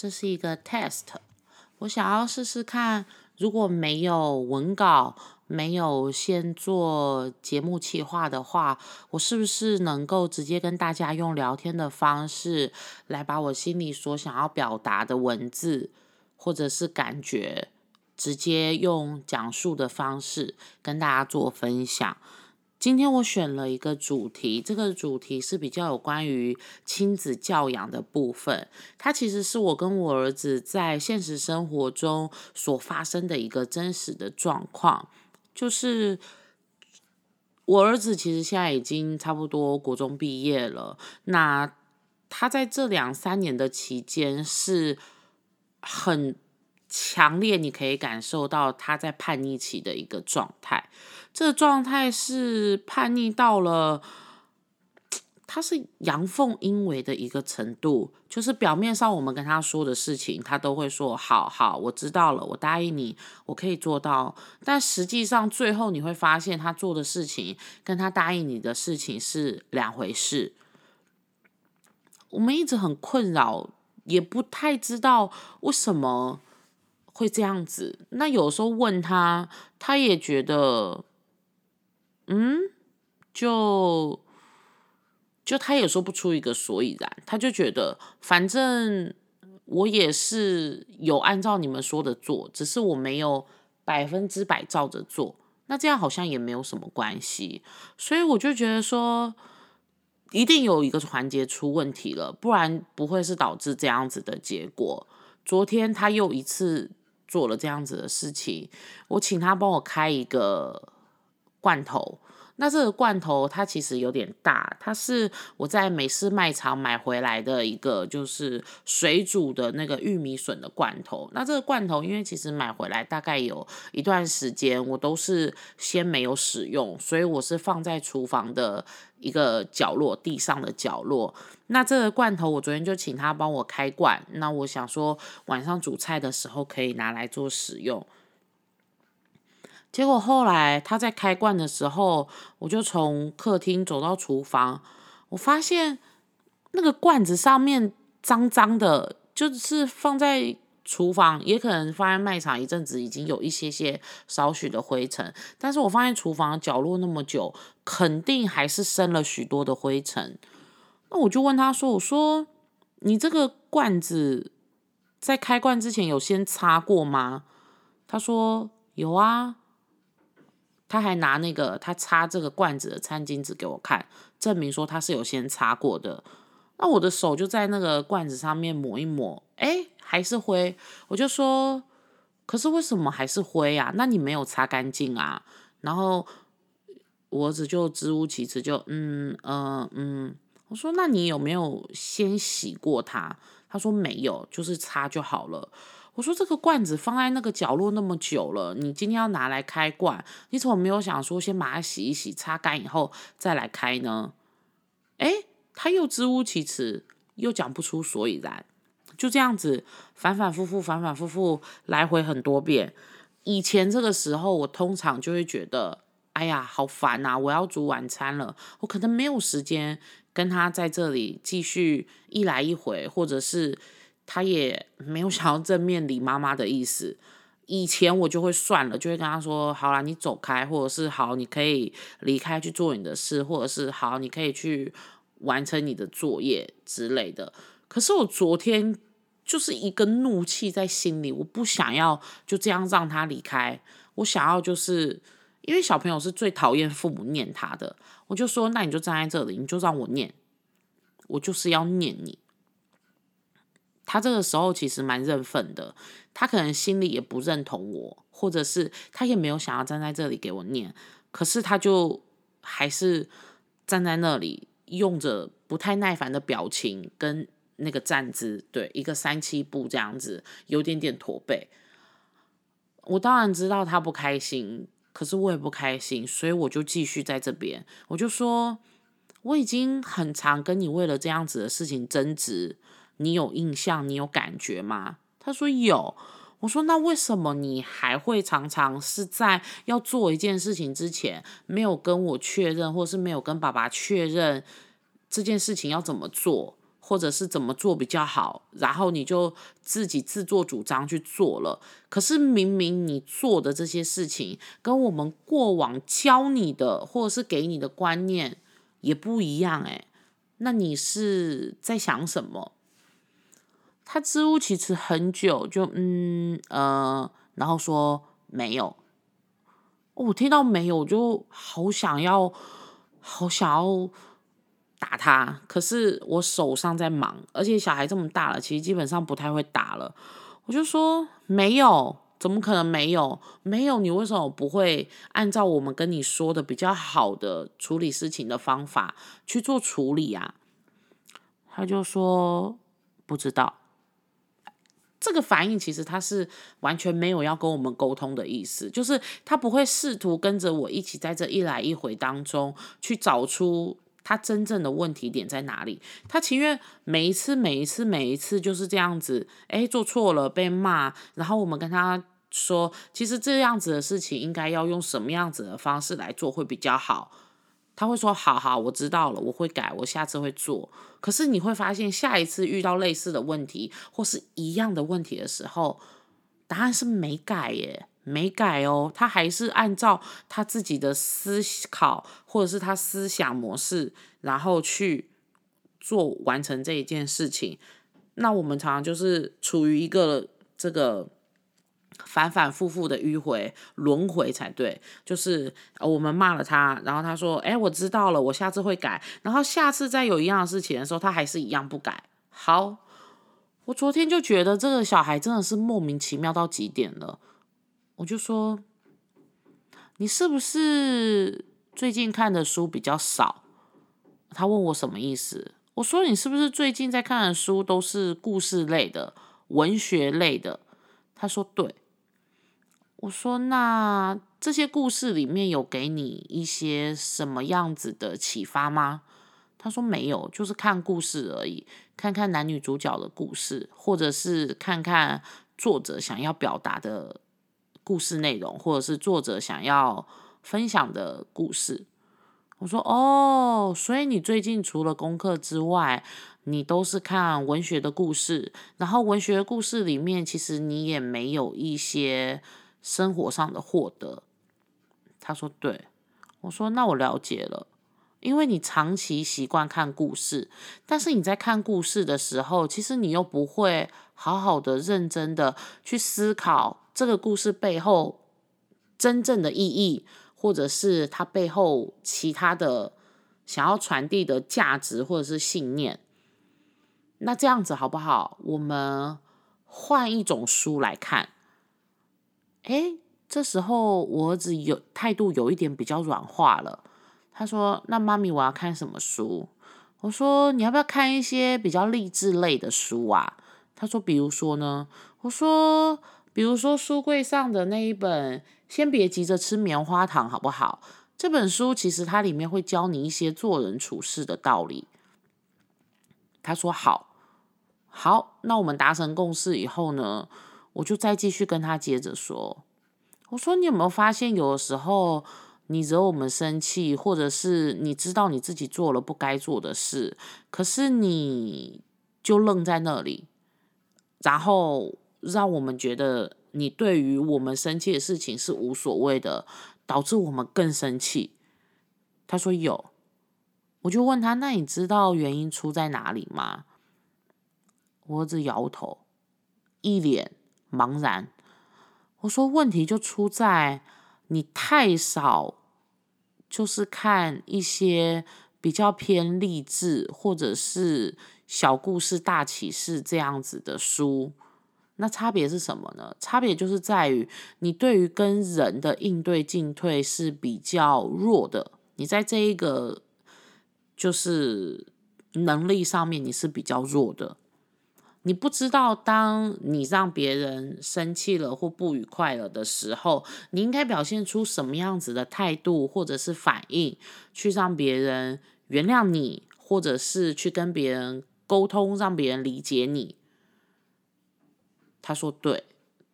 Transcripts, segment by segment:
这是一个 test，我想要试试看，如果没有文稿，没有先做节目企划的话，我是不是能够直接跟大家用聊天的方式来把我心里所想要表达的文字或者是感觉，直接用讲述的方式跟大家做分享？今天我选了一个主题，这个主题是比较有关于亲子教养的部分。它其实是我跟我儿子在现实生活中所发生的一个真实的状况。就是我儿子其实现在已经差不多国中毕业了，那他在这两三年的期间是很强烈，你可以感受到他在叛逆期的一个状态。这个状态是叛逆到了，他是阳奉阴违的一个程度，就是表面上我们跟他说的事情，他都会说好好，我知道了，我答应你，我可以做到。但实际上最后你会发现，他做的事情跟他答应你的事情是两回事。我们一直很困扰，也不太知道为什么会这样子。那有时候问他，他也觉得。嗯，就就他也说不出一个所以然，他就觉得反正我也是有按照你们说的做，只是我没有百分之百照着做，那这样好像也没有什么关系，所以我就觉得说一定有一个环节出问题了，不然不会是导致这样子的结果。昨天他又一次做了这样子的事情，我请他帮我开一个。罐头，那这个罐头它其实有点大，它是我在美式卖场买回来的一个，就是水煮的那个玉米笋的罐头。那这个罐头，因为其实买回来大概有一段时间，我都是先没有使用，所以我是放在厨房的一个角落，地上的角落。那这个罐头，我昨天就请他帮我开罐，那我想说晚上煮菜的时候可以拿来做使用。结果后来他在开罐的时候，我就从客厅走到厨房，我发现那个罐子上面脏脏的，就是放在厨房，也可能放在卖场一阵子，已经有一些些少许的灰尘。但是我放在厨房角落那么久，肯定还是生了许多的灰尘。那我就问他说：“我说你这个罐子在开罐之前有先擦过吗？”他说：“有啊。”他还拿那个他擦这个罐子的餐巾纸给我看，证明说他是有先擦过的。那我的手就在那个罐子上面抹一抹，哎，还是灰。我就说，可是为什么还是灰啊？那你没有擦干净啊？然后我儿子就支吾其词，就嗯嗯嗯。我说，那你有没有先洗过它？他说没有，就是擦就好了。我说这个罐子放在那个角落那么久了，你今天要拿来开罐，你怎么没有想说先把它洗一洗、擦干以后再来开呢？哎，他又支吾其词，又讲不出所以然，就这样子反反复复、反反复复来回很多遍。以前这个时候，我通常就会觉得，哎呀，好烦呐！我要煮晚餐了，我可能没有时间跟他在这里继续一来一回，或者是。他也没有想要正面理妈妈的意思。以前我就会算了，就会跟他说：“好啦，你走开，或者是好，你可以离开去做你的事，或者是好，你可以去完成你的作业之类的。”可是我昨天就是一个怒气在心里，我不想要就这样让他离开。我想要就是因为小朋友是最讨厌父母念他的，我就说：“那你就站在这里，你就让我念，我就是要念你。”他这个时候其实蛮认份的，他可能心里也不认同我，或者是他也没有想要站在这里给我念，可是他就还是站在那里，用着不太耐烦的表情跟那个站姿，对，一个三七步这样子，有点点驼背。我当然知道他不开心，可是我也不开心，所以我就继续在这边，我就说我已经很常跟你为了这样子的事情争执。你有印象？你有感觉吗？他说有。我说那为什么你还会常常是在要做一件事情之前，没有跟我确认，或是没有跟爸爸确认这件事情要怎么做，或者是怎么做比较好，然后你就自己自作主张去做了。可是明明你做的这些事情，跟我们过往教你的或者是给你的观念也不一样，诶，那你是在想什么？他支吾其实很久，就嗯呃，然后说没有。我听到没有，我就好想要，好想要。打他，可是我手上在忙，而且小孩这么大了，其实基本上不太会打了。我就说没有，怎么可能没有？没有，你为什么不会按照我们跟你说的比较好的处理事情的方法去做处理啊？他就说不知道。这个反应其实他是完全没有要跟我们沟通的意思，就是他不会试图跟着我一起在这一来一回当中去找出。他真正的问题点在哪里？他情愿每一次、每一次、每一次就是这样子，哎，做错了被骂，然后我们跟他说，其实这样子的事情应该要用什么样子的方式来做会比较好。他会说：“好好，我知道了，我会改，我下次会做。”可是你会发现，下一次遇到类似的问题或是一样的问题的时候，答案是没改耶。没改哦，他还是按照他自己的思考或者是他思想模式，然后去做完成这一件事情。那我们常常就是处于一个这个反反复复的迂回轮回才对。就是我们骂了他，然后他说：“哎，我知道了，我下次会改。”然后下次再有一样的事情的时候，他还是一样不改。好，我昨天就觉得这个小孩真的是莫名其妙到极点了。我就说，你是不是最近看的书比较少？他问我什么意思？我说你是不是最近在看的书都是故事类的、文学类的？他说对。我说那这些故事里面有给你一些什么样子的启发吗？他说没有，就是看故事而已，看看男女主角的故事，或者是看看作者想要表达的。故事内容，或者是作者想要分享的故事。我说哦，所以你最近除了功课之外，你都是看文学的故事。然后文学故事里面，其实你也没有一些生活上的获得。他说对，我说那我了解了，因为你长期习惯看故事，但是你在看故事的时候，其实你又不会好好的、认真的去思考。这个故事背后真正的意义，或者是他背后其他的想要传递的价值或者是信念，那这样子好不好？我们换一种书来看。哎，这时候我儿子有态度有一点比较软化了。他说：“那妈咪，我要看什么书？”我说：“你要不要看一些比较励志类的书啊？”他说：“比如说呢？”我说。比如说书柜上的那一本《先别急着吃棉花糖》，好不好？这本书其实它里面会教你一些做人处事的道理。他说好，好，那我们达成共识以后呢，我就再继续跟他接着说。我说你有没有发现，有的时候你惹我们生气，或者是你知道你自己做了不该做的事，可是你就愣在那里，然后。让我们觉得你对于我们生气的事情是无所谓的，导致我们更生气。他说有，我就问他：“那你知道原因出在哪里吗？”我儿子摇头，一脸茫然。我说：“问题就出在你太少，就是看一些比较偏励志或者是小故事大启示这样子的书。”那差别是什么呢？差别就是在于你对于跟人的应对进退是比较弱的，你在这一个就是能力上面你是比较弱的。你不知道，当你让别人生气了或不愉快了的时候，你应该表现出什么样子的态度或者是反应，去让别人原谅你，或者是去跟别人沟通，让别人理解你。他说：“对，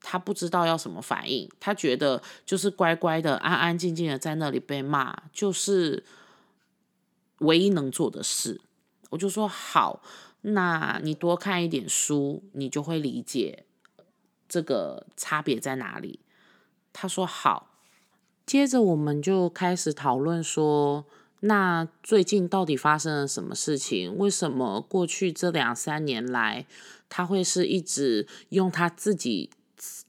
他不知道要什么反应，他觉得就是乖乖的、安安静静的在那里被骂，就是唯一能做的事。”我就说：“好，那你多看一点书，你就会理解这个差别在哪里。他说好，接着我们就开始讨论说，那最近到底发生了什么事情？为什么过去这两三年来，他会是一直用他自己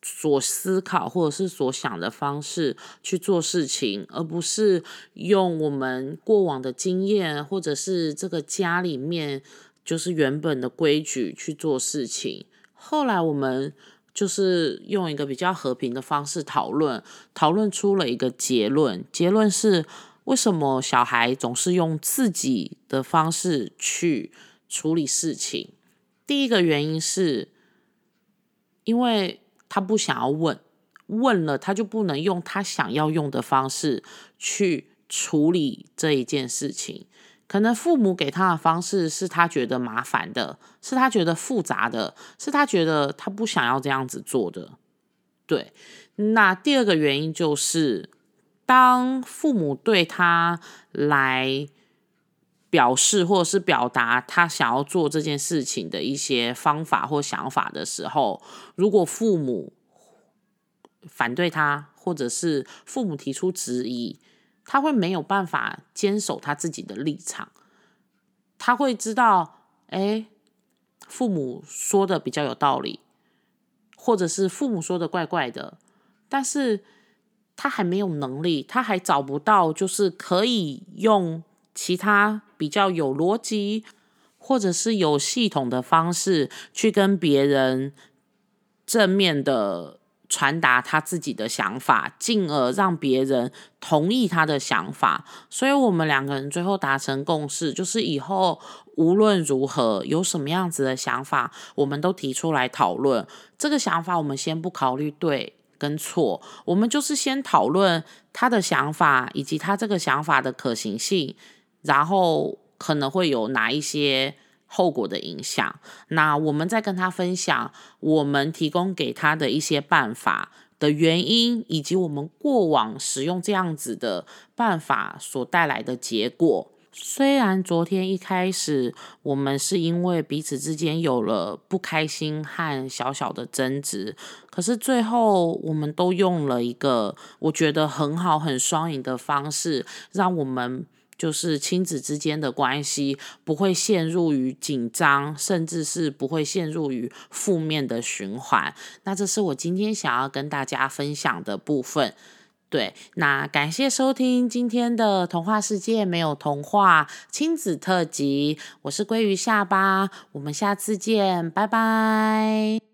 所思考或者是所想的方式去做事情，而不是用我们过往的经验或者是这个家里面就是原本的规矩去做事情？后来我们。就是用一个比较和平的方式讨论，讨论出了一个结论。结论是，为什么小孩总是用自己的方式去处理事情？第一个原因是，因为他不想要问，问了他就不能用他想要用的方式去处理这一件事情。可能父母给他的方式是他觉得麻烦的，是他觉得复杂的，是他觉得他不想要这样子做的。对，那第二个原因就是，当父母对他来表示或者是表达他想要做这件事情的一些方法或想法的时候，如果父母反对他，或者是父母提出质疑。他会没有办法坚守他自己的立场，他会知道，哎，父母说的比较有道理，或者是父母说的怪怪的，但是他还没有能力，他还找不到就是可以用其他比较有逻辑或者是有系统的方式去跟别人正面的。传达他自己的想法，进而让别人同意他的想法。所以，我们两个人最后达成共识，就是以后无论如何有什么样子的想法，我们都提出来讨论。这个想法，我们先不考虑对跟错，我们就是先讨论他的想法以及他这个想法的可行性，然后可能会有哪一些。后果的影响，那我们再跟他分享我们提供给他的一些办法的原因，以及我们过往使用这样子的办法所带来的结果。虽然昨天一开始我们是因为彼此之间有了不开心和小小的争执，可是最后我们都用了一个我觉得很好、很双赢的方式，让我们。就是亲子之间的关系不会陷入于紧张，甚至是不会陷入于负面的循环。那这是我今天想要跟大家分享的部分。对，那感谢收听今天的童话世界没有童话亲子特辑，我是鲑鱼下巴，我们下次见，拜拜。